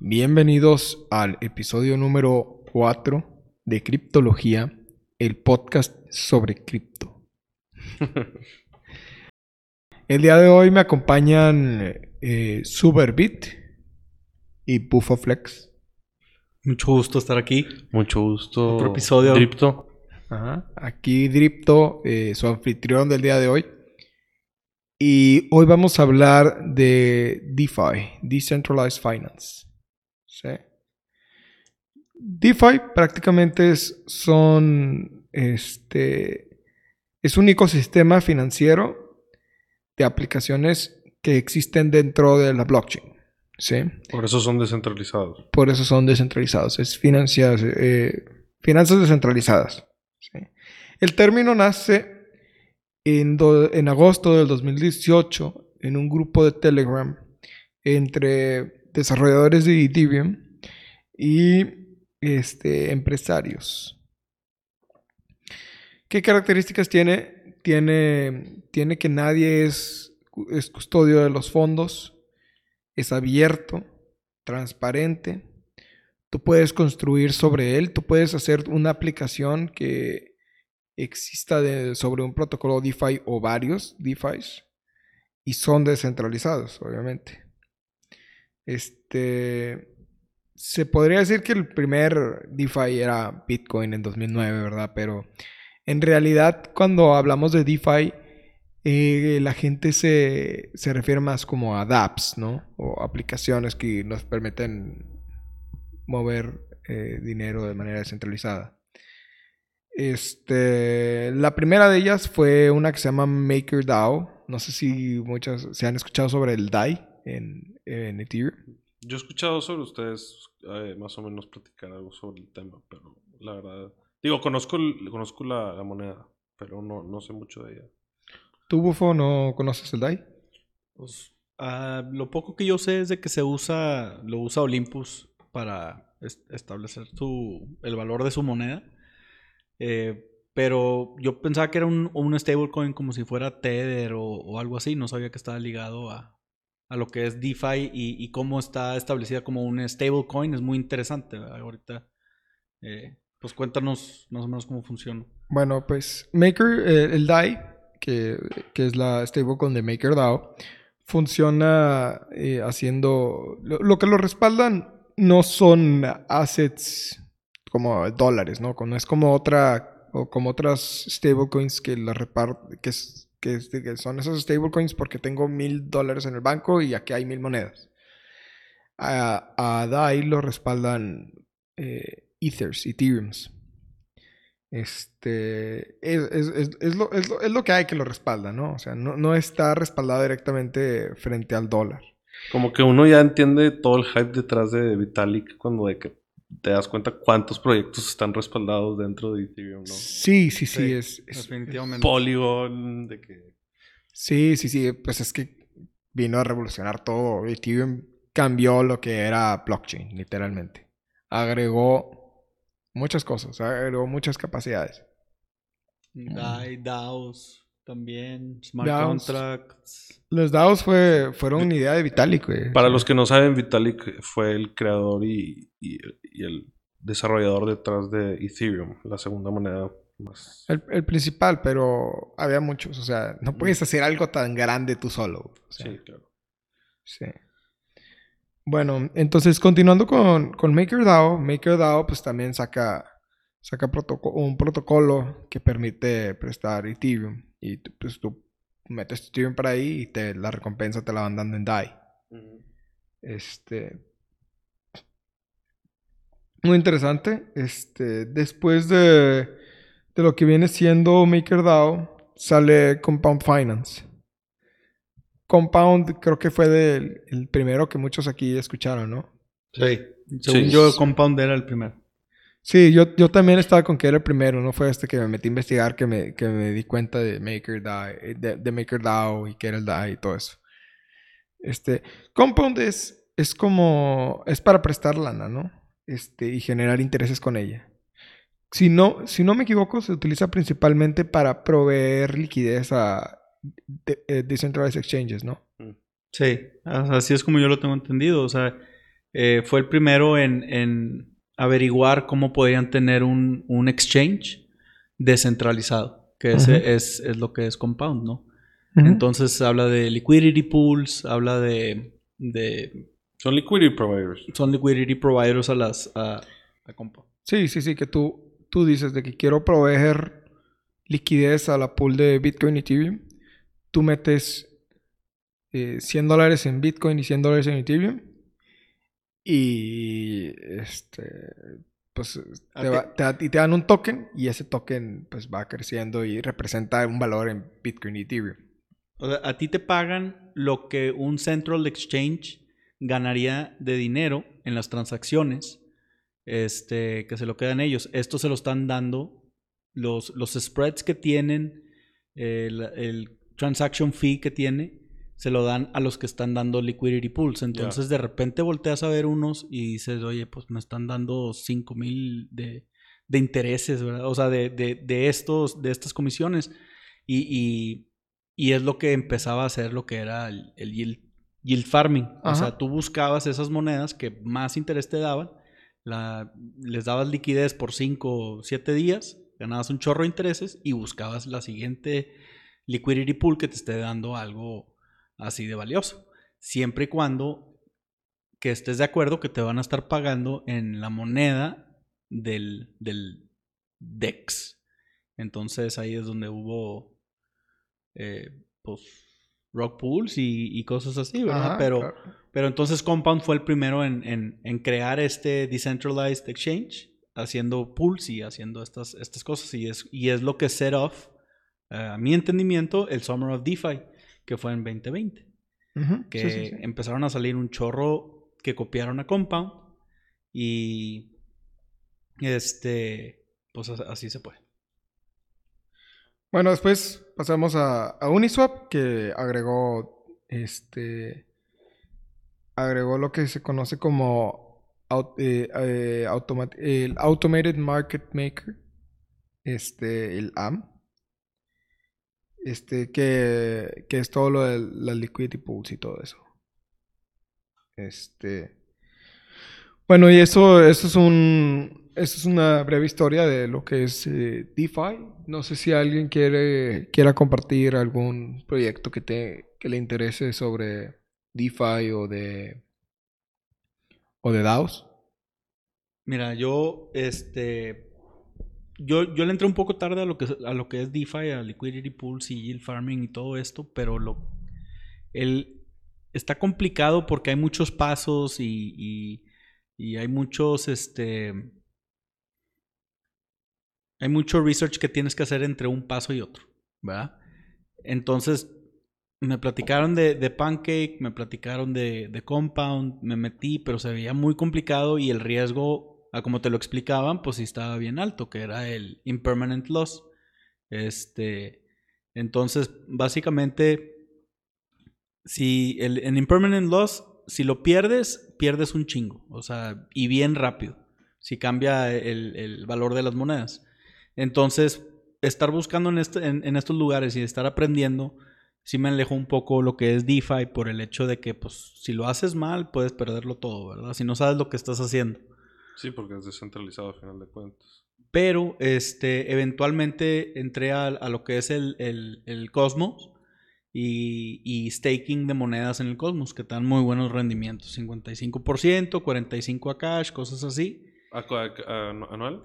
Bienvenidos al episodio número 4 de Criptología, el podcast sobre cripto. el día de hoy me acompañan eh, Superbit y Flex. Mucho gusto estar aquí. Mucho gusto. Otro episodio. Dripto. Ajá. Aquí Dripto, eh, su anfitrión del día de hoy. Y hoy vamos a hablar de DeFi, Decentralized Finance. ¿Sí? DeFi prácticamente es, son, este, es un ecosistema financiero de aplicaciones que existen dentro de la blockchain. ¿sí? Por eso son descentralizados. Por eso son descentralizados. Es finanzas, eh, finanzas descentralizadas. ¿sí? El término nace en, agosto del 2018 en un grupo de Telegram entre desarrolladores de Ethereum y este, empresarios. ¿Qué características tiene? Tiene, tiene que nadie es, es custodio de los fondos, es abierto, transparente, tú puedes construir sobre él, tú puedes hacer una aplicación que exista sobre un protocolo DeFi o varios DeFis y son descentralizados, obviamente. Este se podría decir que el primer DeFi era Bitcoin en 2009, ¿verdad? Pero en realidad cuando hablamos de DeFi eh, la gente se, se refiere más como a dApps, ¿no? O aplicaciones que nos permiten mover eh, dinero de manera descentralizada. Este, la primera de ellas fue una que se llama MakerDAO. No sé si muchos se han escuchado sobre el DAI en, en Ethereum. Yo he escuchado sobre ustedes eh, más o menos platicar algo sobre el tema, pero la verdad... Digo, conozco, conozco la, moneda, pero no, no sé mucho de ella. ¿Tú, Bufo, no conoces el DAI? Pues, ah, lo poco que yo sé es de que se usa, lo usa Olympus para establecer su, el valor de su moneda. Eh, pero yo pensaba que era un, un stablecoin como si fuera Tether o, algo así. No sabía que estaba ligado a, a lo que es DeFi y, cómo está establecida como un stablecoin. Es muy interesante. Ahorita, eh, pues cuéntanos más o menos cómo funciona. Bueno, pues Maker, eh, el DAI, que, que, es la stablecoin de MakerDAO, funciona haciendo... Lo, lo que lo respaldan no son assets como dólares, ¿no? No es como otra, o como otras stablecoins que la repart que, que, son esos stablecoins porque tengo mil dólares en el banco y aquí hay mil monedas. A, DAI lo respaldan eh, Ethers, Ethereums. Este, es, lo, que hay que lo respalda, ¿no? O sea, no, no está respaldado directamente frente al dólar. Como que uno ya entiende todo el hype detrás de Vitalik cuando de que te das cuenta cuántos proyectos están respaldados dentro de Ethereum, ¿no? Sí, sí, sí, es, definitivamente. Polygon, de que... Sí, sí, sí, pues es que vino a revolucionar todo. Ethereum cambió lo que era blockchain, literalmente. Agregó muchas cosas, agregó muchas capacidades. DAI, DAOs también, smart contracts. Los DAOs fue, fueron una idea de Vitalik, güey. Para los que no saben, Vitalik fue el creador y, el desarrollador detrás de Ethereum, la segunda moneda más. El, principal, pero había muchos. O sea, no puedes hacer algo tan grande tú solo. sí, claro. Sí. Bueno, entonces continuando con, con MakerDAO, MakerDAO pues también saca, saca un protocolo que permite prestar Ethereum. Y pues tú metes tu Ethereum para ahí y te, la recompensa te la van dando en DAI. Este. Muy interesante. Este. Después de, de lo que viene siendo MakerDAO, sale Compound Finance. Compound creo que fue el primero que muchos aquí escucharon, ¿no? Sí. Según yo, Compound era el primero. Sí, yo, yo también estaba con que era el primero, no fue este que me metí a investigar que me, que me di cuenta de MakerDAO, de, de MakerDAO y que era el DAI y todo eso. Este, Compound es, es como, es para prestar lana, ¿no? Este, y generar intereses con ella. Si no, si no me equivoco, se utiliza principalmente para proveer liquidez a eh, decentralized exchanges, ¿no? Sí, así es como yo lo tengo entendido. O sea, eh, fue el primero en averiguar cómo podían tener un, un exchange descentralizado, que ese es, es lo que es Compound, ¿no? Entonces habla de liquidity pools, habla de, de Son liquidity providers. son liquidity providers a las a, a Compound. Sí, sí, sí, que tú, tú dices de que quiero proveer liquidez a la pool de Bitcoin y Ethereum. Tú metes eh, 100 dólares en Bitcoin y 100 dólares en Ethereum. Y este, pues A te, ti- va- te y te dan un token y ese token pues va creciendo y representa un valor en Bitcoin y Ethereum. O sea, a ti te pagan lo que un central exchange ganaría de dinero en las transacciones este, que se lo quedan ellos. Esto se lo están dando los, los spreads que tienen, el, el transaction fee que tiene, se lo dan a los que están dando liquidity pools. Entonces de repente volteas a ver unos y dices, oye, pues me están dando 5 mil de, de intereses, ¿verdad? O sea, de, de, de estos, de estas comisiones. Y, y, y es lo que empezaba a hacer lo que era el, el yield, yield farming. O sea, tú buscabas esas monedas que más interés te daban, la, les dabas liquidez por 5 o 7 días, ganabas un chorro de intereses y buscabas la siguiente liquidity pool que te esté dando algo así de valioso. Siempre y cuando que estés de acuerdo que te van a estar pagando en la moneda del, del DEX. Entonces ahí es donde hubo eh, pues rock pools y, y cosas así, ¿verdad? Ajá, pero, claro. pero entonces Compound fue el primero en, en- en crear este decentralized exchange, haciendo pools y haciendo estas, estas cosas. Y es, y es lo que set off, eh, a mi entendimiento, el Summer of DeFi, que fue en 2020. Ujú, Que sí, sí, sí. empezaron a salir un chorro que copiaron a Compound y este, pues as- así se puede. Bueno, después pasamos a, a Uniswap, que agregó este agregó lo que se conoce como eh, eh, automa- el Automated Market Maker, este, el AM, este, que, que es todo lo de las liquidity pools y todo eso. Este, bueno, y eso, eso es un, eso es una breve historia de lo que es eh, DeFi. No sé si alguien quiere, quiera compartir algún proyecto que te, que le interese sobre DeFi o de, o de DAOs. Mira, yo, este, yo, yo le entré un poco tarde a lo que, a lo que es DeFi, a liquidity pools y yield farming y todo esto, pero lo, está complicado porque hay muchos pasos y, y, y hay muchos, este, hay mucho research que tienes que hacer entre un paso y otro, ¿verdad? Entonces, me platicaron de, de Pancake, me platicaron de, de Compound, me metí, pero se veía muy complicado y el riesgo, a como te lo explicaban, pues sí estaba bien alto, que era el impermanent loss. Este, entonces, básicamente, si el, en impermanent loss, si lo pierdes, pierdes un chingo, o sea, y bien rápido, si cambia el, el valor de las monedas. Entonces, estar buscando en, este- en- en estos lugares y estar aprendiendo, sí me alejó un poco lo que es DeFi por el hecho de que, pues, si lo haces mal, puedes perderlo todo, ¿verdad? Si no sabes lo que estás haciendo. Sí, porque es descentralizado al final de cuentas. Pero, este, eventualmente entré a, a lo que es el, el- el Cosmos y, y staking de monedas en el Cosmos, que te dan muy buenos rendimientos, 55%, 45% a cash, cosas así. ¿A- a- a- anu- ¿Anual?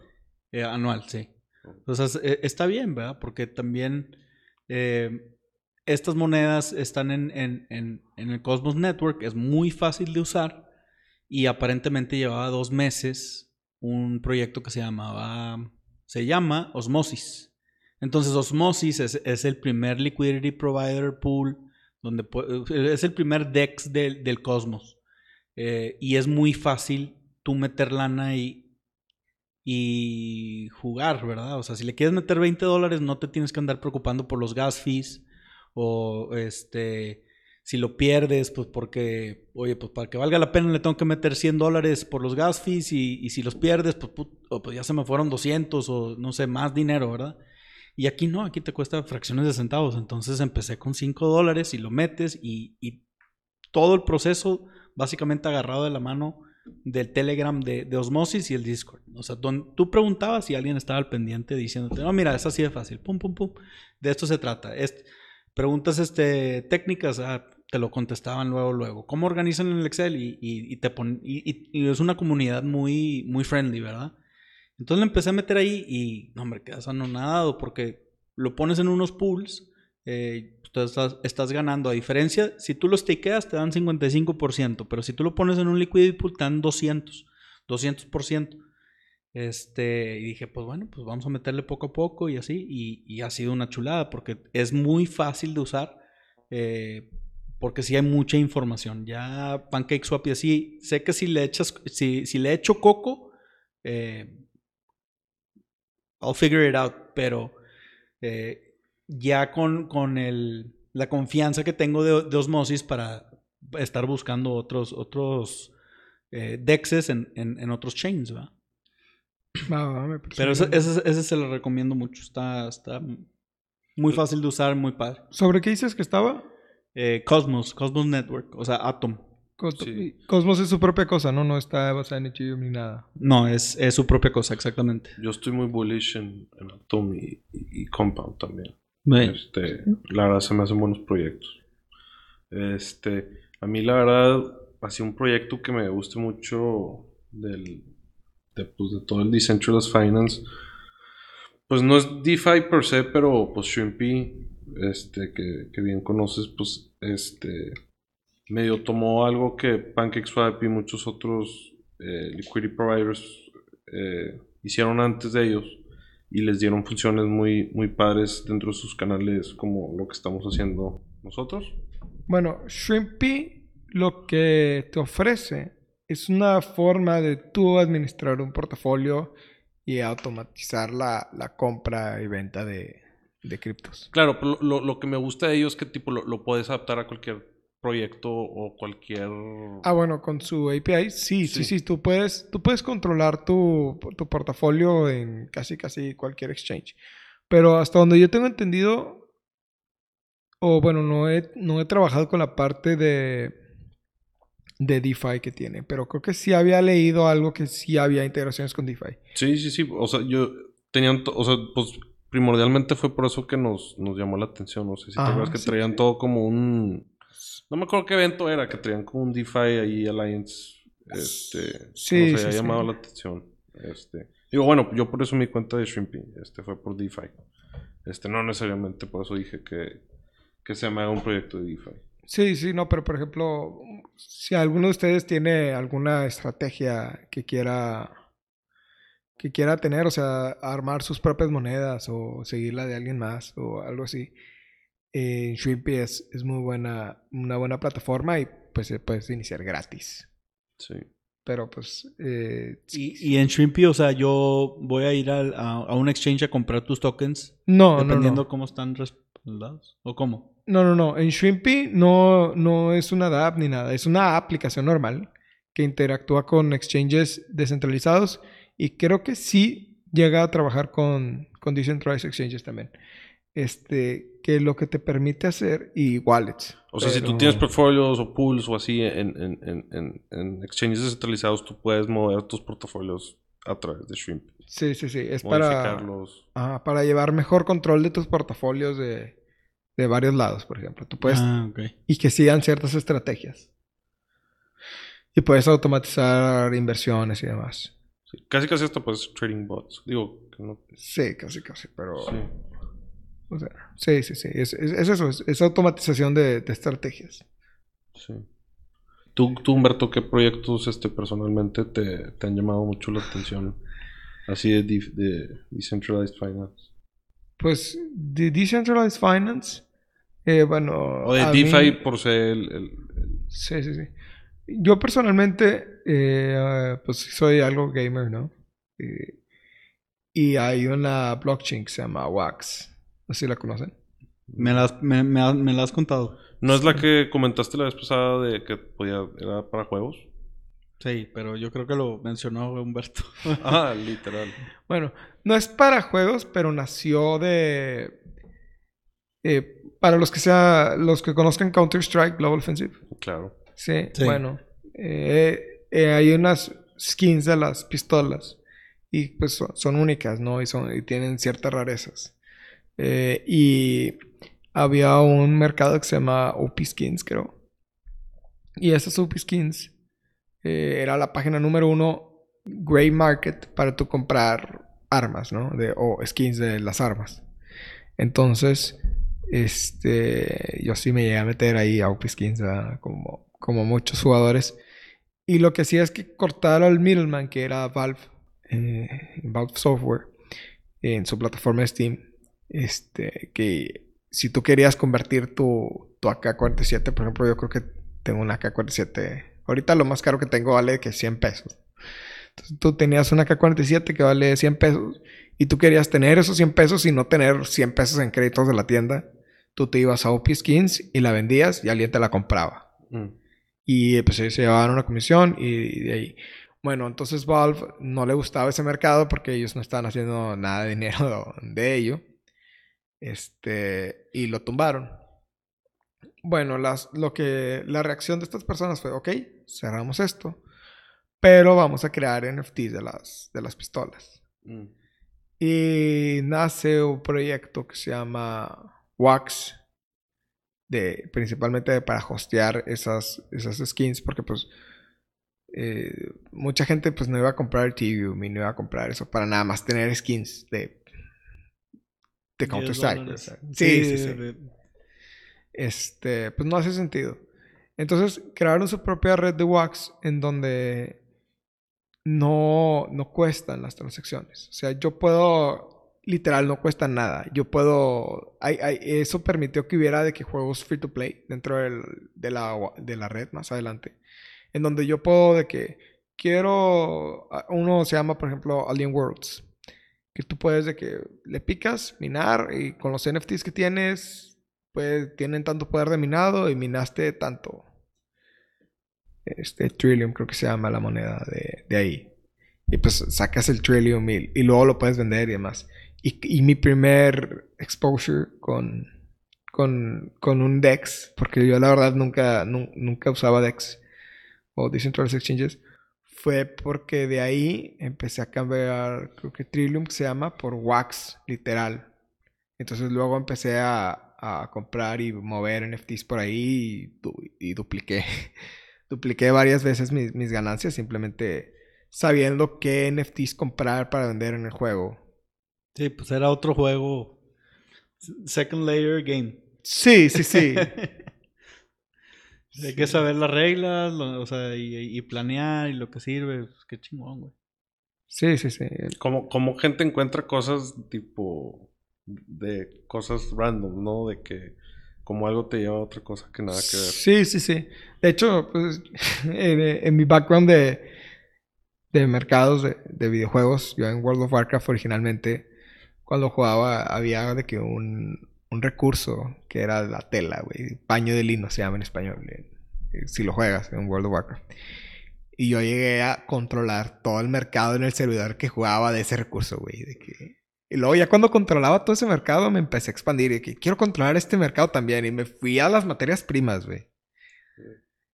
Eh, anual, sí. Entonces, eh, está bien, ¿verdad? Porque también eh, estas monedas están en, en- en- en el Cosmos Network, es muy fácil de usar y aparentemente llevaba dos meses un proyecto que se llamaba, se llama Osmosis. Entonces, Osmosis es, el primer liquidity provider pool, donde pu- es el primer DEX del, del Cosmos. Eh, y es muy fácil tú meter lana y, y jugar, ¿verdad? O sea, si le quieres meter 20 dólares, no te tienes que andar preocupando por los gas fees o este, si lo pierdes, pues porque, oye, pues para que valga la pena le tengo que meter 100 dólares por los gas fees y, y si los pierdes, pues, put- o pues ya se me fueron 200 o no sé, más dinero, ¿verdad? Y aquí no, aquí te cuesta fracciones de centavos. Entonces empecé con 5 dólares y lo metes y, y todo el proceso básicamente agarrado de la mano del Telegram de, de Osmosis y el Discord. O sea, tú preguntabas y alguien estaba al pendiente diciéndote, no, mira, es así de fácil, pum, pum, pum. De esto se trata. Es, preguntas este, técnicas, ah, te lo contestaban luego, luego. ¿Cómo organizan en el Excel? Y, y, te pon, y, es una comunidad muy, muy friendly, ¿verdad? Entonces le empecé a meter ahí y, no, hombre, quedas anonadado porque lo pones en unos pools, eh, estás, estás, ganando. A diferencia, si tú los tiqueas te dan 55%, pero si tú lo pones en un liquidity pool te dan 200, 200%. Este, y dije, pues bueno, pues vamos a meterle poco a poco y así. Y, y ha sido una chulada porque es muy fácil de usar. Eh, porque sí hay mucha información. Ya PancakeSwap y así, sé que si le echas, si, si le echo coco, eh, I'll figure it out, pero eh, ya con, con el, la confianza que tengo de, de, Osmosis para estar buscando otros, otros eh, dexes en, en, en, otros chains, ¿va? Ah, Pero ese, ese, ese, se lo recomiendo mucho. Está, está muy fácil de usar, muy padre. ¿Sobre qué dices que estaba? Eh, Cosmos, Cosmos Network, o sea, Atom. Cos sí. Cosmos es su propia cosa, ¿no? No está basada en Ethereum ni nada. No, es, es, su propia cosa, exactamente. Yo estoy muy bullish en, en Atom y, y, y, Compound también. Este, la verdad se me hacen buenos proyectos. Este, a mí la verdad, así un proyecto que me guste mucho del, de, pues, de todo el Decentralized Finance, pues no es DeFi per se, pero pues Shrimpy este, que, bien conoces, pues, este, medio tomó algo que PancakeSwap y muchos otros eh, liquidity providers eh, hicieron antes de ellos y les dieron funciones muy, muy padres dentro de sus canales como lo que estamos haciendo nosotros. Bueno, Shrimpy lo que te ofrece es una forma de tú administrar un portafolio y automatizar la, la compra y venta de, de criptos. Claro, lo, lo, lo, que me gusta de ello es que tipo lo, lo, puedes adaptar a cualquier proyecto o cualquier... Ah, bueno, con su API, sí, sí, sí, sí. Tú, puedes, tú puedes controlar tu, tu portafolio en casi, casi cualquier exchange. Pero hasta donde yo tengo entendido, o bueno, no he, no he trabajado con la parte de, de DeFi que tiene, pero creo que sí había leído algo que sí había integraciones con DeFi. Sí, sí, sí. O sea, yo tenían, o sea, pues primordialmente fue por eso que nos, nos llamó la atención. No sé si te acuerdas que sí, traían sí. todo como un. No me acuerdo qué evento era, que traían como un DeFi ahí, Alliance. Este. Sí. Nos había llamado la atención. Este. Digo, bueno, yo por eso mi cuenta de Shrimpy. Este fue por DeFi. Este, no necesariamente por eso dije que, que se me haga un proyecto de DeFi. Sí, sí, no, pero por ejemplo, si alguno de ustedes tiene alguna estrategia que quiera que quiera tener, o sea, armar sus propias monedas o seguir la de alguien más o algo así. Eh, Shrimpy es, es, muy buena, una buena plataforma y pues se puedes iniciar gratis. Sí. Pero pues... Eh, ¿Y, ¿Y, en Shrimpy, o sea, yo voy a ir a, a, a, un exchange a comprar tus tokens. No, Dependiendo no, no. cómo están respaldados. ¿O cómo? No, no, no. En Shrimpy no, no es una DApp ni nada. Es una aplicación normal que interactúa con exchanges descentralizados y creo que sí llega a trabajar con, con Decentralized Exchanges también. Este, que lo que te permite hacer y wallets. O sea, pero... si tú tienes portfolios o pools o así en, en, en, en, exchanges descentralizados, tú puedes mover tus portafolios a través de Shrimp. Sí, sí, sí. Es para, ah, para llevar mejor control de tus portafolios de, de varios lados, por ejemplo. Tú puedes. Ah, okay. Y que sigan ciertas estrategias. Y puedes automatizar inversiones y demás. Sí, casi casi hasta pues trading bots. Digo que no. Sí, casi casi, pero. Sí. O sea, sí, sí, sí. Es, es, es eso, es, es, automatización de, de estrategias. Sí. ¿Tú, tú, Humberto, qué proyectos este, personalmente te, te han llamado mucho la atención? Así de, de Decentralized Finance. Pues de Decentralized Finance, eh, bueno... O de DeFi mí... por ser el, el, el, Sí, sí, sí. Yo personalmente, eh, pues soy algo gamer, ¿no? Eh, y hay una blockchain que se llama Wax. ¿Así la conocen? Me la, me, me, me la has contado. ¿No es la que comentaste la vez pasada de que podía, era para juegos? Sí, pero yo creo que lo mencionó Humberto. ah, literal. Bueno, no es para juegos, pero nació de... Eh, para los que sea, los que conozcan Counter-Strike Global Offensive. Claro. Sí, sí. bueno. Eh, eh, hay unas skins de las pistolas y pues son, son únicas, ¿no? Y, son, y tienen ciertas rarezas. Eh, y había un mercado que se llama OP Skins, creo. Y esas OP Skins era la página número uno, Grey Market, para tú comprar armas, ¿no? De, o skins de las armas. Entonces, este, yo sí me llegué a meter ahí a OP Skins, ¿verdad? como, como muchos jugadores. Y lo que hacía es que cortar al middleman, que era Valve, eh, Valve Software, en su plataforma Steam. Este, que si tú querías convertir tu, tu AK-47, por ejemplo, yo creo que tengo una AK-47. Ahorita lo más caro que tengo vale que 100 pesos. Entonces tú tenías una AK-47 que vale 100 pesos y tú querías tener esos 100 pesos y no tener 100 pesos en créditos de la tienda. Tú te ibas a OP Skins y la vendías y alguien te la compraba. Mm. Y pues se llevaban una comisión y de ahí. Bueno, entonces Valve no le gustaba ese mercado porque ellos no estaban haciendo nada de dinero de ello. Este, y lo tumbaron. Bueno, las, lo que, la reacción de estas personas fue, ok, cerramos esto, pero vamos a crear NFTs de las, de las pistolas. Mm. Y nace un proyecto que se llama Wax, de, principalmente para hostear esas, esas skins, porque pues eh, mucha gente pues no iba a comprar Ethereum y no iba a comprar eso para nada más tener skins de, de Counter Strike. Sí, sí, sí. Este, pues no hace sentido. Entonces crearon su propia red de Wax en donde no, no cuestan las transacciones. O sea, yo puedo, literal, no cuesta nada. Yo puedo, eso permitió que hubiera de que juegos free to play dentro del, de, la, de la red más adelante. En donde yo puedo de que quiero, uno se llama, por ejemplo, Alien Worlds. Que tú puedes de que le picas, minar y con los NFTs que tienes, pues tienen tanto poder de minado y minaste tanto. Este Trillium creo que se llama la moneda de, de ahí. Y pues sacas el Trillium y, y, luego lo puedes vender y demás. Y, mi primer exposure con, con, con, un DEX, porque yo la verdad nunca, nu, nunca usaba DEX o Decentralized Exchanges, fue porque de ahí empecé a cambiar, creo que Trillium se llama, por Wax, literal. Entonces luego empecé a, a comprar y mover NFTs por ahí y, y dupliqué. dupliqué varias veces mis, mis, ganancias simplemente sabiendo qué NFTs comprar para vender en el juego. Sí, pues era otro juego. Second layer game. Sí, sí, sí. Hay que saber las reglas, lo, o sea, y, y, planear y lo que sirve. Pues, qué chingón, güey. Sí, sí, sí. Como, como gente encuentra cosas tipo de cosas random, ¿no? De que como algo te lleva a otra cosa que nada que ver. Sí, sí, sí. De hecho, pues en, en mi background de, de mercados de, de, videojuegos, yo en World of Warcraft originalmente, cuando jugaba, había de que un, un recurso que era la tela, güey. Paño de lino se llama en español. Si lo juegas en World of Warcraft. Y yo llegué a controlar todo el mercado en el servidor que jugaba de ese recurso, güey. De que... Y luego ya cuando controlaba todo ese mercado me empecé a expandir y que quiero controlar este mercado también. Y me fui a las materias primas, güey.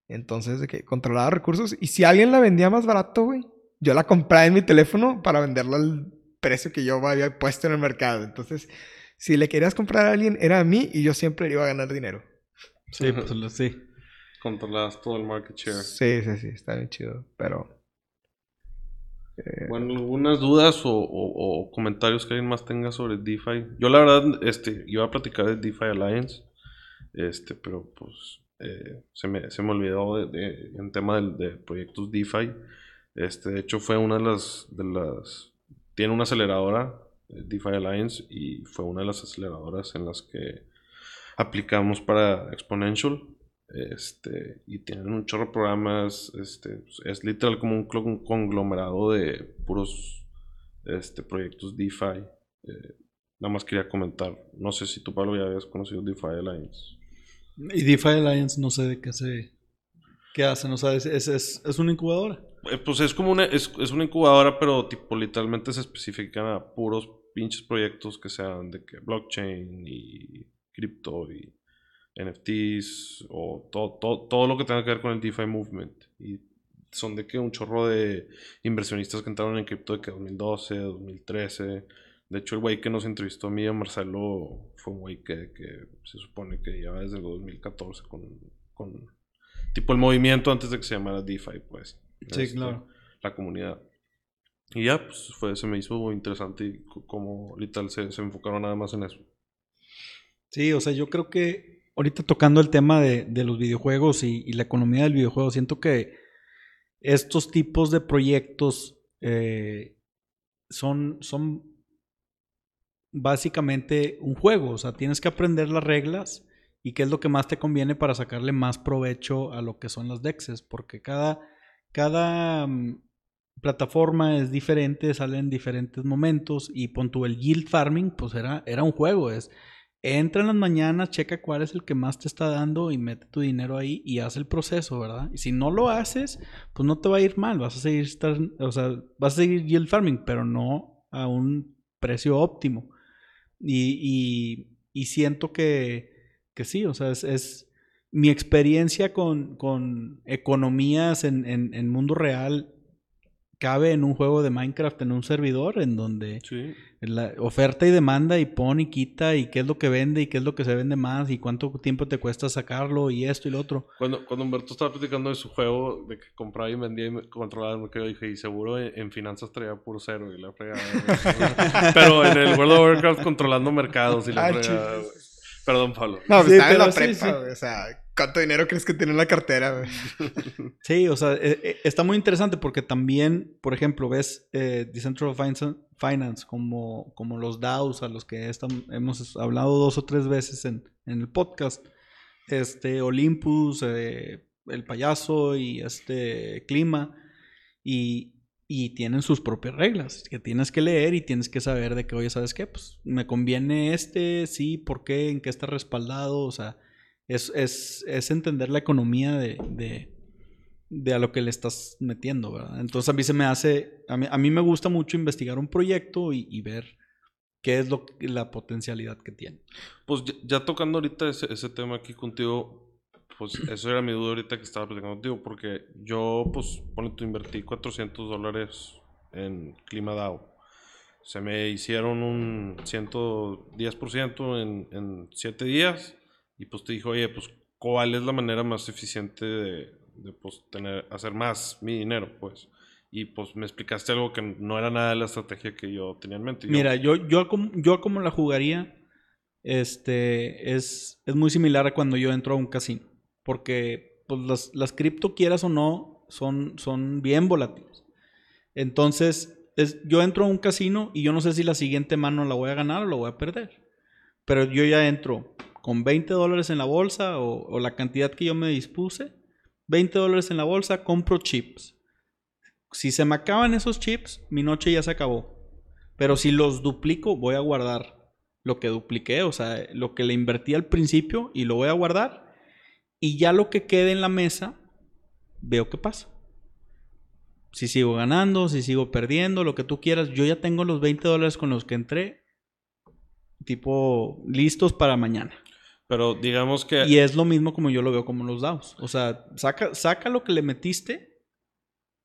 Entonces, de que controlaba recursos. Y si alguien la vendía más barato, güey, yo la compraba en mi teléfono para venderla al precio que yo había puesto en el mercado. Entonces, si le querías comprar a alguien, era a mí y yo siempre iba a ganar dinero. Sí, pues sí. Controlabas todo el market share. Sí, sí, sí, está bien chido, pero... Eh... Bueno, ¿algunas dudas o, o, o, comentarios que alguien más tenga sobre DeFi? Yo la verdad, este, iba a platicar de DeFi Alliance, este, pero pues eh, se, me, se me olvidó de, de, en tema de, de, proyectos DeFi. Este, de hecho, fue una de las, de las... Tiene una aceleradora DeFi Alliance y fue una de las aceleradoras en las que aplicamos para Exponential. Este, y tienen un chorro de programas. Este, es literal como un conglomerado de puros este, proyectos DeFi. Eh, nada más quería comentar. No sé si tú, Pablo, ya habías conocido DeFi Alliance. Y DeFi Alliance no sé de qué se. ¿Qué hacen? O sea, es, es, es, es una incubadora. Eh, pues es como una, es, es, una incubadora, pero tipo literalmente se especifican a puros pinches proyectos que sean de que blockchain y cripto y NFTs o todo, todo, todo lo que tenga que ver con el DeFi movement. Y son de que un chorro de inversionistas que entraron en cripto de que 2012, 2013. De hecho, el güey que nos entrevistó a mí, Marcelo, fue un güey que, se supone que lleva desde el 2014 con, con tipo el movimiento antes de que se llamara DeFi, pues. Sí, Este, claro. La comunidad. Y ya, pues fue, se me hizo interesante como literal se, se enfocaron nada más en eso. Sí, o sea, yo creo que ahorita tocando el tema de, de los videojuegos y, y la economía del videojuego, siento que estos tipos de proyectos eh, son, son básicamente un juego. O sea, tienes que aprender las reglas y qué es lo que más te conviene para sacarle más provecho a lo que son las dexes, porque cada, cada mm, plataforma es diferente, sale en diferentes momentos y pon tú el yield farming, pues era, era un juego, es entra en las mañanas, checa cuál es el que más te está dando y mete tu dinero ahí y haz el proceso, ¿verdad? Y si no lo haces, pues no te va a ir mal, vas a seguir estar, o sea, vas a seguir yield farming, pero no a un precio óptimo. Y, y- siento que, que sí, o sea, es mi experiencia con, con economías en, en, en mundo real cabe en un juego de Minecraft, en un servidor, en donde Sí. la oferta y demanda y pon y quita y qué es lo que vende y qué es lo que se vende más y cuánto tiempo te cuesta sacarlo y esto y lo otro. Cuando, cuando Humberto estaba platicando de su juego, de que compraba y vendía y controlaba el mercado, dije, y seguro en, en finanzas traía puro cero y la fregada. güey". Pero en el World of Warcraft controlando mercados y la fregada. Perdón, Pablo. No, pues Sí, estaba en la prepa, sí. O sea, ¿cuánto dinero crees que tiene en la cartera? Sí, o sea, eh, eh, está muy interesante porque también, por ejemplo, ves eh, Decentralized Finance, como, como los DAOs a los que hemos hablado dos o tres veces en, en el podcast. Este, Olympus, eh, el payaso y este clima. Y, y tienen sus propias reglas que tienes que leer y tienes que saber de que, oye, ¿sabes qué? Pues me conviene este, sí, ¿por qué? ¿En qué está respaldado? O sea, es, es, es entender la economía de, de, de a lo que le estás metiendo, ¿verdad? Entonces a mí se me hace, a mí, a mí me gusta mucho investigar un proyecto y, y ver qué es lo, la potencialidad que tiene. Pues ya, ya tocando ahorita ese, ese tema aquí contigo, pues eso era mi duda ahorita que estaba platicando contigo, porque yo, pues, ponle tú, invertí 400 dólares en Clima DAO. Se me hicieron un 110% en, en 7 días y pues te dijo, oye, pues, ¿cuál es la manera más eficiente de, pues, tener, hacer más mi dinero, pues? Y pues me explicaste algo que no era nada de la estrategia que yo tenía en mente. Mira, yo, yo, como, yo como la jugaría, este, es, es muy similar a cuando yo entro a un casino. Porque pues, las, las cripto, quieras o no, son, son bien volátiles. Entonces, es, yo entro a un casino y yo no sé si la siguiente mano la voy a ganar o la voy a perder. Pero yo ya entro con 20 dólares en la bolsa o, o la cantidad que yo me dispuse. 20 dólares en la bolsa, compro chips. Si se me acaban esos chips, mi noche ya se acabó. Pero si los duplico, voy a guardar lo que dupliqué, o sea, lo que le invertí al principio y lo voy a guardar. Y ya lo que quede en la mesa, veo qué pasa. Si sigo ganando, si sigo perdiendo, lo que tú quieras. Yo ya tengo los 20 dólares con los que entré, tipo, listos para mañana. Pero digamos que... Y es lo mismo como yo lo veo como los DAOs. O sea, saca, saca lo que le metiste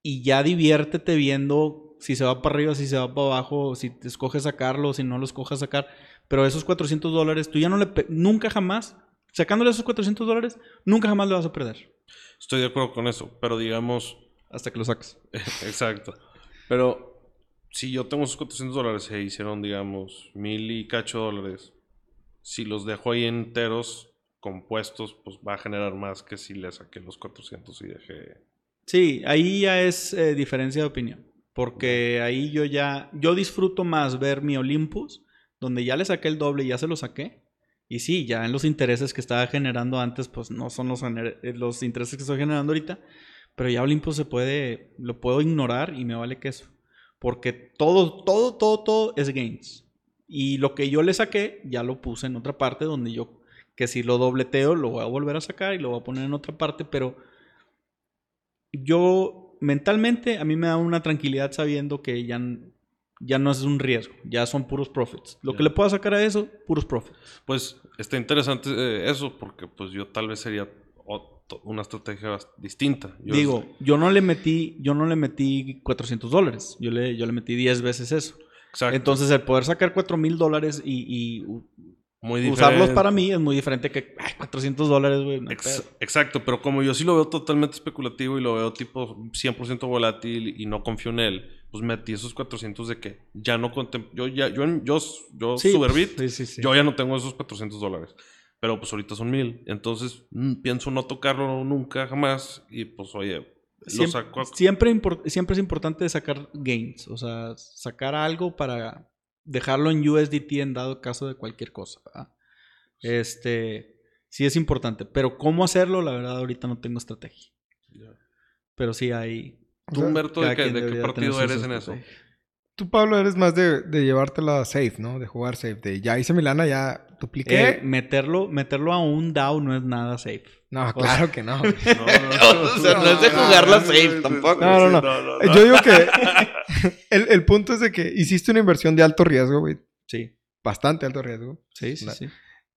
y ya diviértete viendo si se va para arriba, si se va para abajo, si te escoges sacarlo, si no lo escoges sacar. Pero esos 400 dólares, tú ya no le... Nunca jamás, sacándole esos 400 dólares, nunca jamás le vas a perder. Estoy de acuerdo con eso, pero digamos, Hasta que lo saques. exacto. Pero si yo tengo esos 400 dólares, se hicieron, digamos, mil y cacho dólares. Si los dejo ahí enteros, compuestos, pues va a generar más que si le saqué los 400 y dejé. Sí, ahí ya es eh, diferencia de opinión. Porque ahí yo ya, yo disfruto más ver mi Olympus, donde ya le saqué el doble y ya se lo saqué. Y sí, ya en los intereses que estaba generando antes, pues no son los, eh, los intereses que estoy generando ahorita. Pero ya Olympus se puede, lo puedo ignorar y me vale queso. Porque todo, todo, todo, todo es gains. Y lo que yo le saqué, ya lo puse en otra parte donde yo, que si lo dobleteo, lo voy a volver a sacar y lo voy a poner en otra parte, pero yo mentalmente a mí me da una tranquilidad sabiendo que ya, ya no es un riesgo, ya son puros profits. Lo que le puedo sacar a eso, puros profits. Pues está interesante eh, eso, porque pues yo tal vez sería una estrategia distinta. Yo- Digo, yo no le metí, yo no le metí 400 dólares. Yo le, yo le metí 10 veces eso. exacto, Entonces, el poder sacar 4 mil dólares y, y u- muy usarlos para mí es muy diferente que ay, 400 dólares, güey. no Ex- exacto, pero como yo sí lo veo totalmente especulativo y lo veo tipo 100% volátil y no confío en él, pues metí esos 400 de que ya no contem yo ya yo yo, yo Sí, Superbit, sí, sí, sí. yo ya no tengo esos 400 dólares. Pero pues ahorita son mil. Entonces mm, pienso no tocarlo nunca, jamás. Y pues oye, lo Siempre, saco a- siempre, siempre es importante sacar gains, o sea, sacar algo para dejarlo en USDT en dado caso de cualquier cosa. ¿verdad? Este, sí es importante, pero cómo hacerlo, la verdad, ahorita no tengo estrategia. Pero sí hay. Tú, Humberto, ¿de qué, de partido eres en eso? Tú, Pablo, eres más de, de llevártela safe, ¿no? De jugar safe. De ya hice mi lana, ya dupliqué. Eh, meterlo, meterlo a un DAO no es nada safe. no, claro que no. No, no, O sea, no es de jugarla safe tampoco. No, no, no. Yo digo que el, el punto es de que hiciste una inversión de alto riesgo, güey. Sí, Bastante alto riesgo. sí, sí, sí.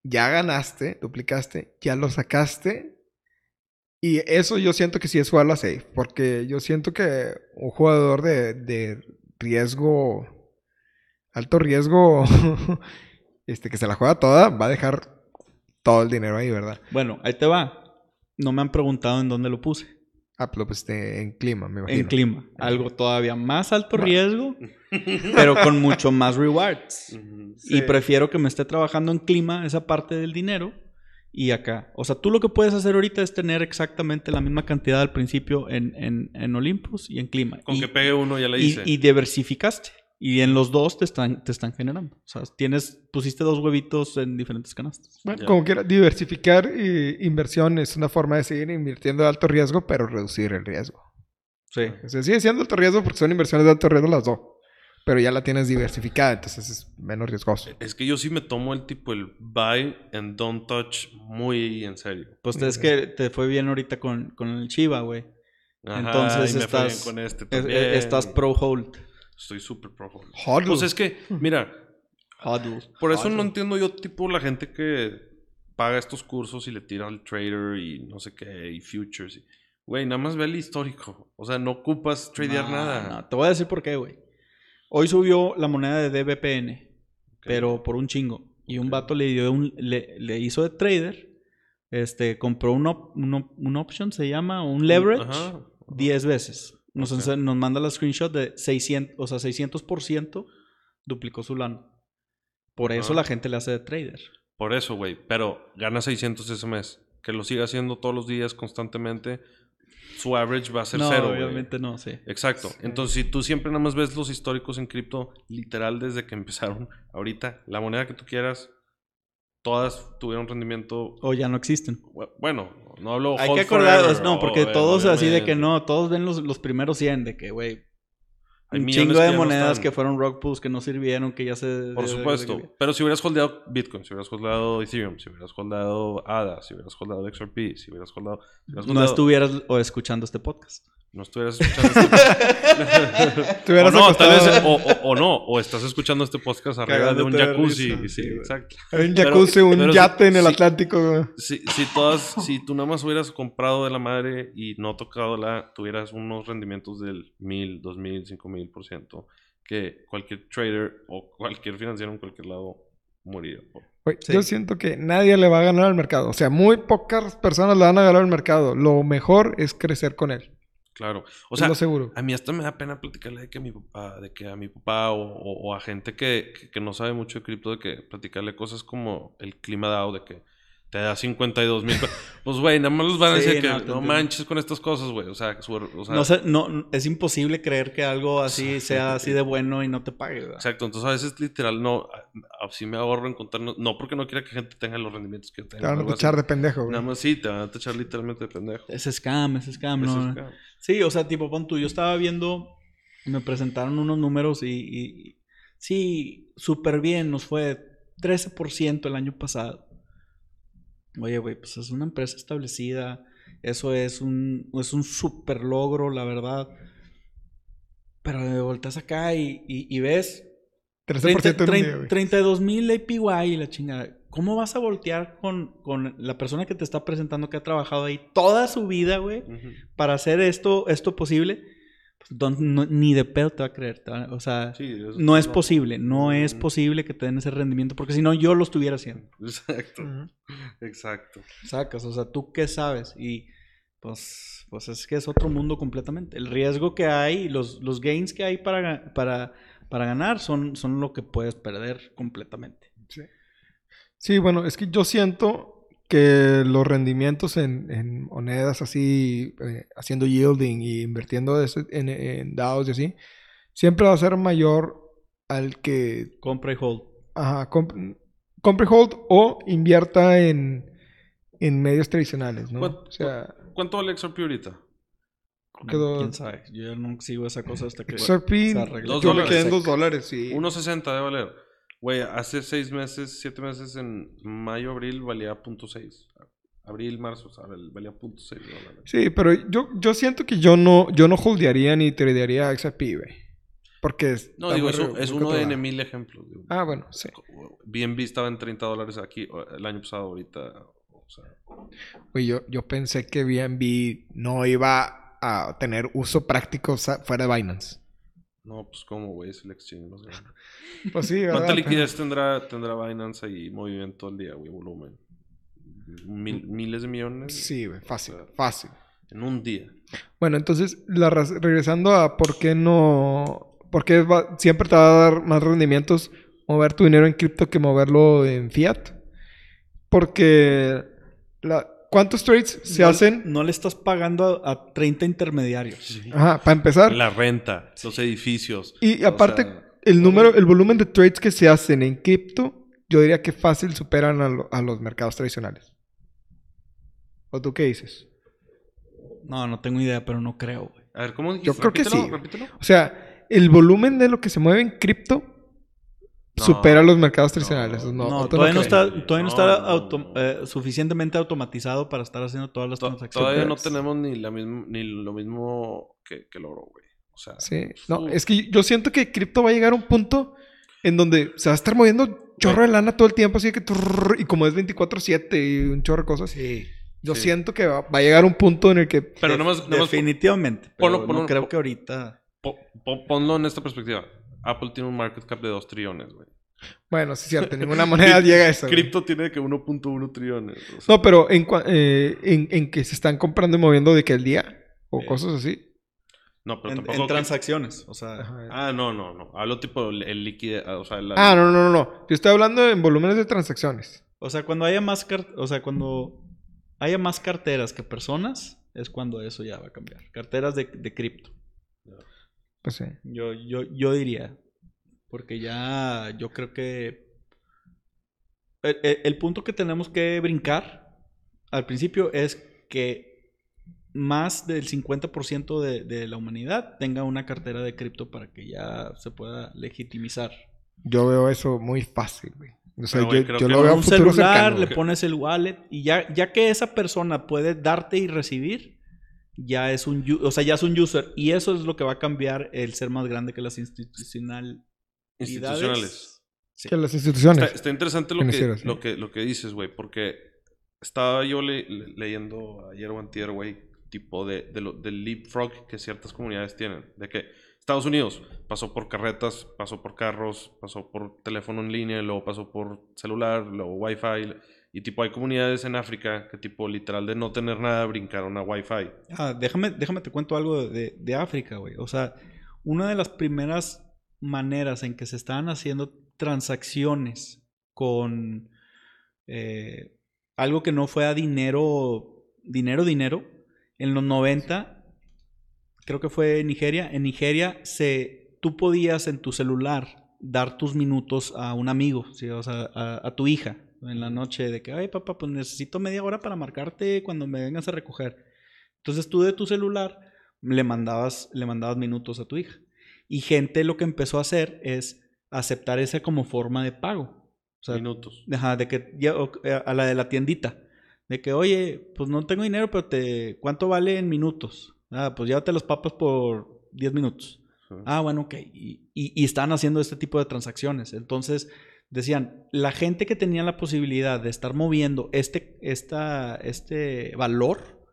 Ya ganaste, duplicaste, ya lo sacaste. Y eso yo siento que sí es jugarla safe. Porque yo siento que un jugador de, de riesgo, alto riesgo, este, que se la juega toda, va a dejar todo el dinero ahí, ¿verdad? Bueno, ahí te va. No me han preguntado en dónde lo puse. Ah, pues este, en clima, me imagino. En clima. Algo todavía más alto riesgo, pero con mucho más rewards. Y prefiero que me esté trabajando en clima esa parte del dinero y acá. O sea, tú lo que puedes hacer ahorita es tener exactamente la misma cantidad al principio en, en, en Olympus y en clima. Con y, que pegue uno ya y- hice. y diversificaste. Y en los dos te están, te están generando. O sea, tienes, pusiste dos huevitos en diferentes canastas. Bueno, Ya. como quiera, diversificar eh, inversión es una forma de seguir invirtiendo de alto riesgo, pero reducir el riesgo. Sí. O sea, sigue siendo alto riesgo porque son inversiones de alto riesgo las dos. Pero ya la tienes diversificada, entonces es menos riesgoso. Es que yo sí me tomo el tipo el buy and don't touch muy en serio. Pues es que te fue bien ahorita con, con el Chiva, güey. Entonces y me fue bien estás- con este también. eh, Estás pro hold. Estoy súper pro. hold. Hodl. Pues es que, mira, Hodl. por eso no entiendo yo, tipo, la gente que paga estos cursos y le tira al trader y no sé qué, y futures. y- Güey, nada más ve el histórico. O sea, no ocupas tradear No, nada. no, te voy a decir por qué, güey. Hoy subió la moneda de DBPN, pero por un chingo. Y un vato le dio un, le, le hizo de trader. Este, compró un, op- un, op- un option, se llama, un leverage, Ajá. 10 veces. Nos, nos manda la screenshot de 600, o sea, 600% duplicó su lana. Por eso Ajá. la gente le hace de trader. Por eso, güey. Pero gana 600 ese mes. Que lo siga haciendo todos los días constantemente. Su average va a ser no, cero, obviamente no, sí. Exacto. Entonces, si tú siempre nada más ves los históricos en cripto, literal desde que empezaron, ahorita, la moneda que tú quieras, todas tuvieron rendimiento. O ya no existen. bu- Bueno, no hablo. Hay que acordarnos, forever, no, porque o- todos así de que obviamente. no, todos ven los, los primeros 100 de que, güey, Hay un chingo que de no monedas están. que fueron rock pools que no sirvieron, que ya se... Por supuesto. Pero si hubieras holdeado Bitcoin, si hubieras holdeado Ethereum, si hubieras holdeado ADA, si hubieras holdeado XRP, si hubieras holdeado. si hubieras no estuvieras o escuchando este podcast. No estuvieras escuchando este o no, tal vez, o, o- o no, o estás escuchando este podcast arriba de un jacuzzi. risa, Sí, güey. exacto. un pero- jacuzzi, un pero yate sí- en el. Atlántico. Si, si todas, si tú nada más hubieras comprado de la madre y no tocado la, tuvieras unos rendimientos del mil, dos mil, cinco mil por ciento, que cualquier trader o cualquier financiero en cualquier lado moriría. por. Güey, Sí. Yo siento que nadie le va a ganar al mercado. O sea, muy pocas personas le van a ganar al mercado. Lo mejor es crecer con él. Claro. O Es sea, seguro. a mí hasta me da pena platicarle de que a mi papá, de que a mi papá o, o- o a gente que, que- que no sabe mucho de cripto, de que platicarle cosas como el clima DAO, de que te da 52 mil. pues, güey, nada más les van a Sí, decir que no, manches con estas cosas, güey. O sea, su- o sea, no sé, no, es imposible creer que algo así sea así de bueno y no te pague, ¿verdad? Exacto, entonces a veces literal no, así me ahorro en contar, no, no porque no quiera que gente tenga los rendimientos que yo tengo. Te van a echar de pendejo. güey. Nada más sí, te van a tachar literalmente de pendejo. Es scam, es scam, Eso ¿no? es que- Sí, o sea, tipo, pon tú, yo estaba viendo, me presentaron unos números y, sí, súper bien, nos fue 13% el año pasado. Oye, güey, pues es una empresa establecida, eso es un, es un súper logro, la verdad. Pero me volteas acá y, y- y ves 13% en un día, 30, güey. 32 mil APY y la chingada. ¿Cómo vas a voltear con, con la persona que te está presentando que ha trabajado ahí toda su vida, güey, para hacer esto, esto posible? Pues, don- no- ni de pedo te va a creer. va- o sea, Sí, no es posible. No es posible que te den ese rendimiento, porque si no, yo lo estuviera haciendo. Exacto, exacto. Sacas, o sea, ¿tú qué sabes? Y pues, pues es que es otro mundo completamente. El riesgo que hay, los, los gains que hay para, para, para ganar son, son lo que puedes perder completamente. Sí. Sí, bueno, es que yo siento que los rendimientos en, en monedas así, eh, haciendo yielding y invirtiendo ese- en, en DAOs y así, siempre va a ser mayor al que Compra y hold. ajá, comp- compre hold o invierta en, en medios tradicionales, ¿no? ¿Cuánto- O sea, ¿Cuánto vale XRP ahorita? quedó- ¿Quién sabe? Yo no sigo esa cosa hasta que XRP, se arregle. Dos yo me dólares. quedé en dos dólares, sí. 1.60 debe valer. Güey, hace seis meses, siete meses, en mayo, abril, valía .6. Abril, marzo, o sea, valía .6 dólares. Sí, pero yo, yo siento que yo no, yo no holdearía ni tradearía XRP, güey. Porque es- No, digo, muy es, uno de. N mil ejemplos. digo. Ah, bueno, sí. BNB estaba en 30 dólares aquí el año pasado, ahorita. O sea, Güey, yo, yo pensé que BNB no iba a tener uso práctico fuera de Binance. No, pues como, güey, es el exchange más grande. Pues sí, ¿verdad? ¿Cuánta liquidez tendrá, tendrá Binance ahí movimiento al día, güey, volumen? Mil- miles de millones. Sí, güey, fácil, fácil. En un día. Bueno, entonces, la regresando a por qué no... ¿Por qué va- siempre te va a dar más rendimientos mover tu dinero en cripto que moverlo en fiat? Porque... La, ¿Cuántos trades se No- hacen? No le estás pagando a, a 30 intermediarios. Ajá, para empezar. La renta, los edificios. Y aparte, sea, el número, el volumen de trades que se hacen en cripto, yo diría que fácil superan a, lo- a los mercados tradicionales. ¿O tú qué dices? No, no tengo idea, pero no creo, güey. A ver, ¿cómo dijiste? Yo creo que sí. repítelo. O sea, el volumen de lo que se mueve en cripto No. supera los mercados tradicionales. No, No, ¿o tú todavía, no está, todavía no No, está no, auto- no. eh, suficientemente automatizado para estar haciendo todas las To- transacciones. Todavía no tenemos ni, la misma, ni lo mismo que, que el oro, güey. O sea, Sí. No, es que yo siento que cripto va a llegar a un punto en donde se va a estar moviendo chorro de lana todo el tiempo, así que trrr, y como es 24/7 y un chorro de cosas, Sí. yo Sí. siento que va, va a llegar un punto en el que Pero más Definitivamente. Ponlo- pero ponlo- no creo que ahorita. po- po- ponlo en esta perspectiva. Apple tiene un market cap de 2 trillones, güey. Bueno, sí es cierto, ninguna moneda llega a eso. Cripto tiene que 1.1 trillones. o sea, No, pero en, cua- eh, en, en que se están comprando y moviendo de que el día o cosas así. no, pero En, tampoco. en que- transacciones. O sea, Ajá. Ah, no, no, no. Hablo tipo el, el líquido. O sea, la- Ah, no, no, no, no. Yo estoy hablando en volúmenes de transacciones. o sea, cuando haya más car- o sea, cuando haya más carteras que personas, es cuando eso ya va a cambiar. Carteras de, de cripto. Pues sí. Yo, yo, yo diría. Porque ya yo creo que. El, el- el punto que tenemos que brincar al principio es que más del 50% de, de la humanidad tenga una cartera de cripto para que ya se pueda legitimizar. Yo veo eso muy fácil, güey. O sea, yo, yo lo veo a un celular, cercano. le pones el wallet y ya, ya que esa persona puede darte y recibir, ya es un, o sea, ya es un user y eso es lo que va a cambiar el ser más grande que las institucional institucionales. Sí. Que las instituciones. Está, está interesante lo que, lo, que, lo que dices, güey, porque estaba yo le- le- leyendo ayer o antier, güey, tipo de, de lo, del leapfrog que ciertas comunidades tienen. De que Estados Unidos pasó por carretas, pasó por carros, pasó por teléfono en línea, luego pasó por celular, luego Wi-Fi. Y tipo hay comunidades en África que tipo literal de no tener nada brincaron a Wi-Fi. Ah, déjame, déjame te cuento algo de, de África, güey. O sea, una de las primeras maneras en que se estaban haciendo transacciones con eh, algo que no fuera dinero, dinero, dinero, en los 90, creo que fue en Nigeria. En Nigeria se, tú podías en tu celular dar tus minutos a un amigo, ¿sí? a, a tu hija en la noche de que, ay papá, pues necesito media hora para marcarte cuando me vengas a recoger. Entonces tú de tu celular le mandabas, le mandabas minutos a tu hija. Y gente lo que empezó a hacer es aceptar esa como forma de pago. O sea, Minutos. Ajá, de que ya, eh, a la de la tiendita. De que, oye, pues no tengo dinero, pero te. ¿Cuánto vale en minutos? Ah, pues llévate las papas por 10 minutos. Ah, bueno, ok. Y, y, y están haciendo este tipo de transacciones. Entonces, decían, la gente que tenía la posibilidad de estar moviendo este, esta, este valor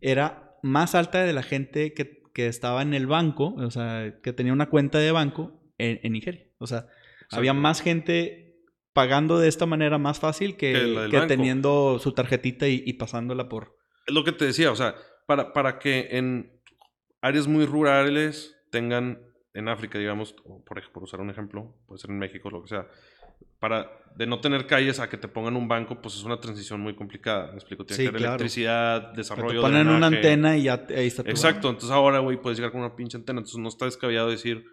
era más alta de la gente que, que estaba en el banco, o sea, que tenía una cuenta de banco en, en Nigeria. O sea, había más gente pagando de esta manera más fácil que, Que que teniendo su tarjetita y, y pasándola por... Es lo que te decía, o sea, para, para que en áreas muy rurales tengan, en África, digamos, o por por usar un ejemplo, puede ser en México, lo que sea, para de no tener calles a que te pongan un banco, pues es una transición muy complicada. Me explico, tiene Sí, que haber claro. electricidad, Te desarrollo, ponen una antena y ya ahí está tu Exacto, entonces ahora, güey, puedes llegar con una pinche antena, entonces no está descabellado decir,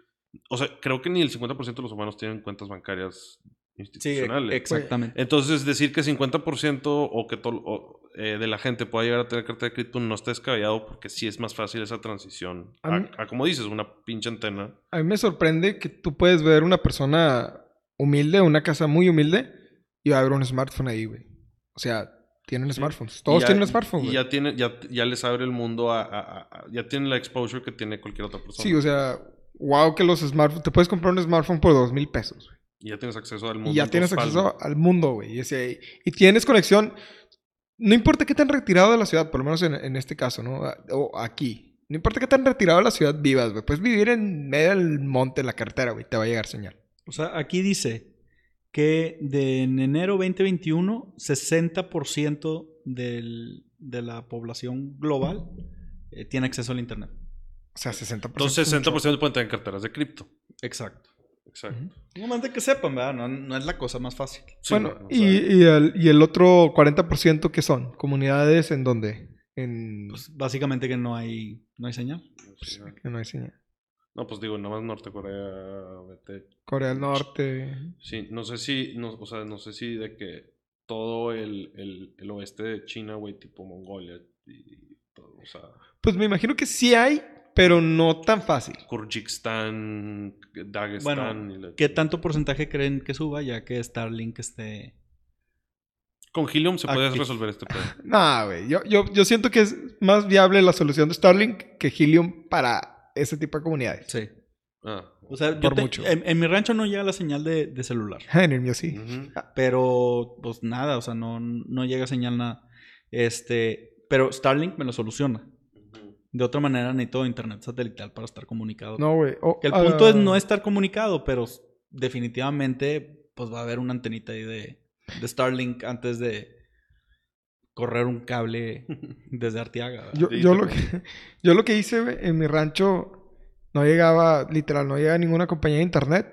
o sea, creo que ni el 50% de los humanos tienen cuentas bancarias Sí, institucionales. exactamente. Entonces, decir que 50% o que todo eh, de la gente pueda llegar a tener carta de crédito no está descabellado porque sí es más fácil esa transición. A mí- A, a, como dices, una pinche antena. A mí me sorprende que tú puedes ver una persona humilde, una casa muy humilde, y va a haber un smartphone ahí, güey. O sea, tienen smartphones. Todos ya- tienen smartphone, Y ya, tiene, ya, ya les abre el mundo a, a- a- Ya tienen la exposure que tiene cualquier otra persona. Sí, o sea, wow que los smartphones... Te puedes comprar un smartphone por dos mil pesos, güey. Y ya tienes acceso al mundo. Y ya tienes acceso al mundo, güey. Y, y tienes conexión. No importa qué tan retirado de la ciudad, por lo menos en, en este caso, ¿no? A- O aquí. No importa qué tan retirado de la ciudad vivas, güey. Puedes vivir en medio del monte, en la carretera, güey. Te va a llegar señal. O sea, aquí dice que de en enero 2021, 60% del, de la población global eh, tiene acceso al Internet. O sea, 60%. Entonces, es mucho. 60% pueden tener carteras de cripto. Exacto. Exacto. Ujú. No más de que sepan, ¿verdad? No, no es la cosa más fácil. Sí, bueno, y, y el, y el otro 40% que son comunidades en donde en Pues básicamente que no hay, no hay señal. güey. que no hay señal. No, pues digo, nada más Norte Corea, vete. Corea del Norte. Sí, no sé si, no, o sea, no sé si de que todo el, el, el oeste de China, güey, tipo Mongolia y todo, o sea, Pues me imagino que sí hay, pero no tan fácil. Kurjikistán, Daguestán. Bueno, y la- ¿Qué tanto porcentaje creen que suba ya que Starlink esté... Con Helium se puede Aquí. resolver este pedo. Nah, güey. Yo, yo, yo siento que es más viable la solución de Starlink que Helium para ese tipo de comunidades. Sí. Ah, O sea, yo Por te- mucho. En, en mi rancho no llega la señal de, de celular. En el mío sí. Pero, pues nada, o sea, no, no llega señal nada. Este, pero Starlink me lo soluciona. De otra manera, necesito internet satelital para estar comunicado. No, güey. El ah, punto es no estar comunicado, pero definitivamente, pues va a haber una antenita ahí de, de Starlink antes de correr un cable desde Arteaga. Yo, lo que, yo lo que hice, en mi rancho no llegaba, literal, no llegaba ninguna compañía de internet,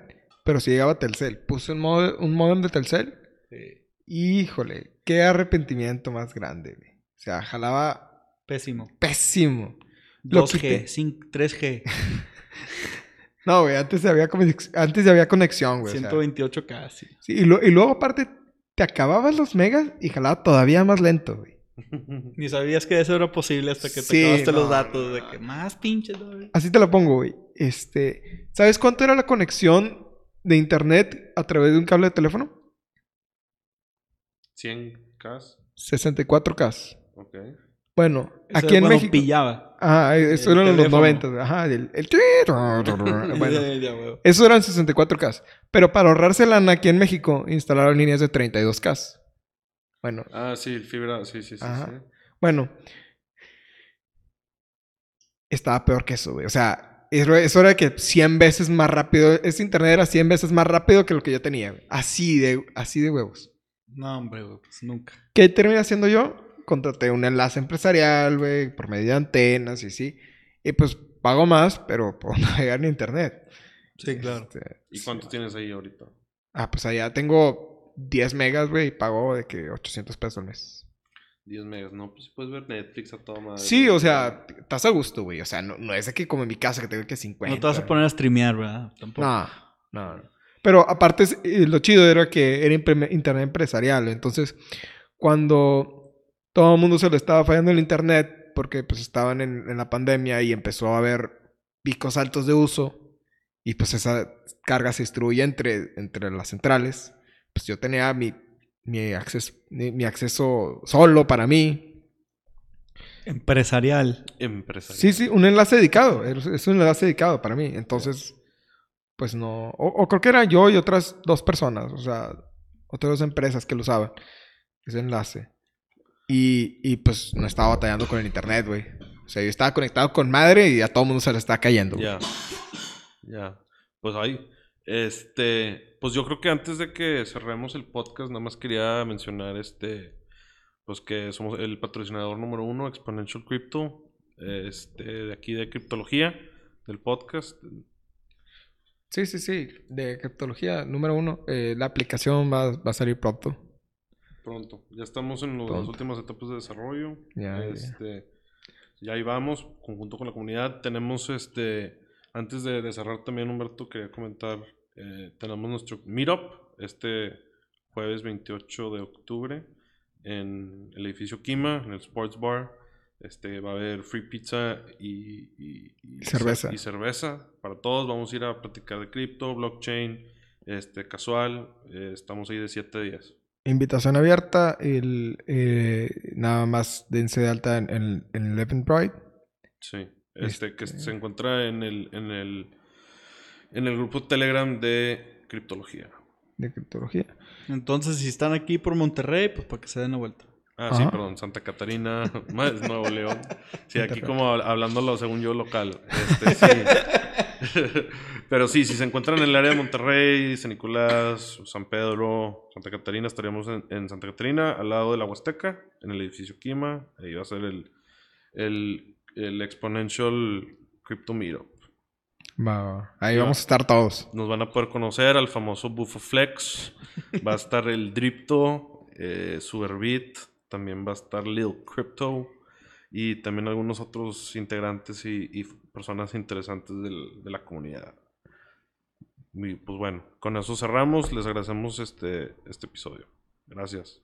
pero sí llegaba Telcel. Puse un, mod- un modem de Telcel. Sí. Híjole, qué arrepentimiento más grande, güey. O sea, jalaba Pésimo. pésimo. Lo quité. 2G, cin- 3G, No, güey, antes había, antes había conexión, güey. o sea. 128K, sí. Sí, y, lo- y luego aparte te acababas los megas y jalaba todavía más lento, güey. Ni sabías que eso era posible hasta que te Sí, acabaste no, los datos de que más pinches. ¿no? Así te la pongo, güey. Este, ¿sabes cuánto era la conexión de internet a través de un cable de teléfono? 100K, 64K. ok. Bueno, Eso aquí en México. pillaba. Ajá, eso eran los teléfono. 90. Ajá, el, el bueno, esos eran 64K. Pero para ahorrarse lana aquí en México instalaron líneas de 32K. Bueno, Ah, sí, fibra, sí, sí, sí. Ajá. sí. Bueno, estaba peor que eso, güey. O sea, eso eso era que 100 veces más rápido. Ese internet era 100 veces más rápido que lo que yo tenía, güey. Así de, así de huevos. No, hombre, güey, pues nunca. ¿Qué terminé haciendo yo? Contraté un enlace empresarial, güey, por medio de antenas y sí. Y pues pago más, pero por navegar en internet. Sí, claro. Este, ¿Y cuánto tienes ahí ahorita? ah, pues allá tengo 10 megas, güey, y pago de que 800 pesos al mes. 10 megas, no, pues puedes ver Netflix a toda madre. Sí, o sea, estás a gusto, güey. O sea, no, no es que como en mi casa que tengo que 50. No te vas a poner a streamear, ¿verdad? Tampoco. No, no, no. Pero aparte, es- lo chido era que era internet empresarial. Entonces, cuando todo el mundo se le estaba fallando el internet, porque pues estaban en, en la pandemia y empezó a haber picos altos de uso, y pues esa carga se distribuye entre, entre las centrales, pues yo tenía mi, mi, acceso, mi, mi acceso solo para mí. Empresarial. Empresario. Sí, sí, un enlace dedicado. Es es un enlace dedicado para mí. Entonces, pues no. O, o creo que era yo y otras dos personas, o sea, otras dos empresas que lo usaban, ese enlace. Y, y pues no estaba batallando con el internet, güey. O sea, yo estaba conectado con madre y a todo mundo se le está cayendo. Ya. Ya. Pues ahí. Este. Pues yo creo que antes de que cerremos el podcast, nada más quería mencionar este. Pues que somos el patrocinador número uno, Exponential Crypto. Este, de aquí de criptología, del podcast. Sí, sí, sí. De criptología, número uno. eh, la aplicación va, va a salir pronto. Pronto. Ya estamos en los- las últimas etapas de desarrollo. Ya, ya. este, ya ahí vamos, conjunto con la comunidad. Tenemos este, antes de, de cerrar también, Humberto, quería comentar, eh, tenemos nuestro meetup este jueves 28 de octubre en el edificio Kima, en el Sports Bar. Este, va a haber free pizza y, y- y- Y cerveza. y cerveza para todos. Vamos a ir a platicar de cripto, blockchain, este, casual. Eh, estamos ahí de 7 a 10. Invitación abierta. El, eh, nada más dense de alta en, en, en el Eventbrite. Sí, este, que Este- se encuentra en el, en el, en el grupo Telegram de criptología. de criptología. Entonces, si están aquí por Monterrey, pues para que se den la vuelta. Ah, sí, perdón, Santa Catarina, más Nuevo León. Sí, aquí como hab- hablándolo según yo local. Este, sí. Pero sí, si se encuentran en el área de Monterrey, San Nicolás, San Pedro, Santa Catarina, estaríamos en, en Santa Catarina, al lado de la Huasteca, en el edificio Kima. Ahí va a ser el, el, el Exponential Crypto Meetup. Va, va. Ahí Ya. vamos a estar todos. Nos van a poder conocer al famoso Bufo Flex. Va a estar el Dripto, eh, Superbit. También va a estar Lil Crypto. Y también algunos otros integrantes y, personas interesantes de la comunidad. Y pues bueno, con eso cerramos. Les agradecemos este, este episodio. Gracias.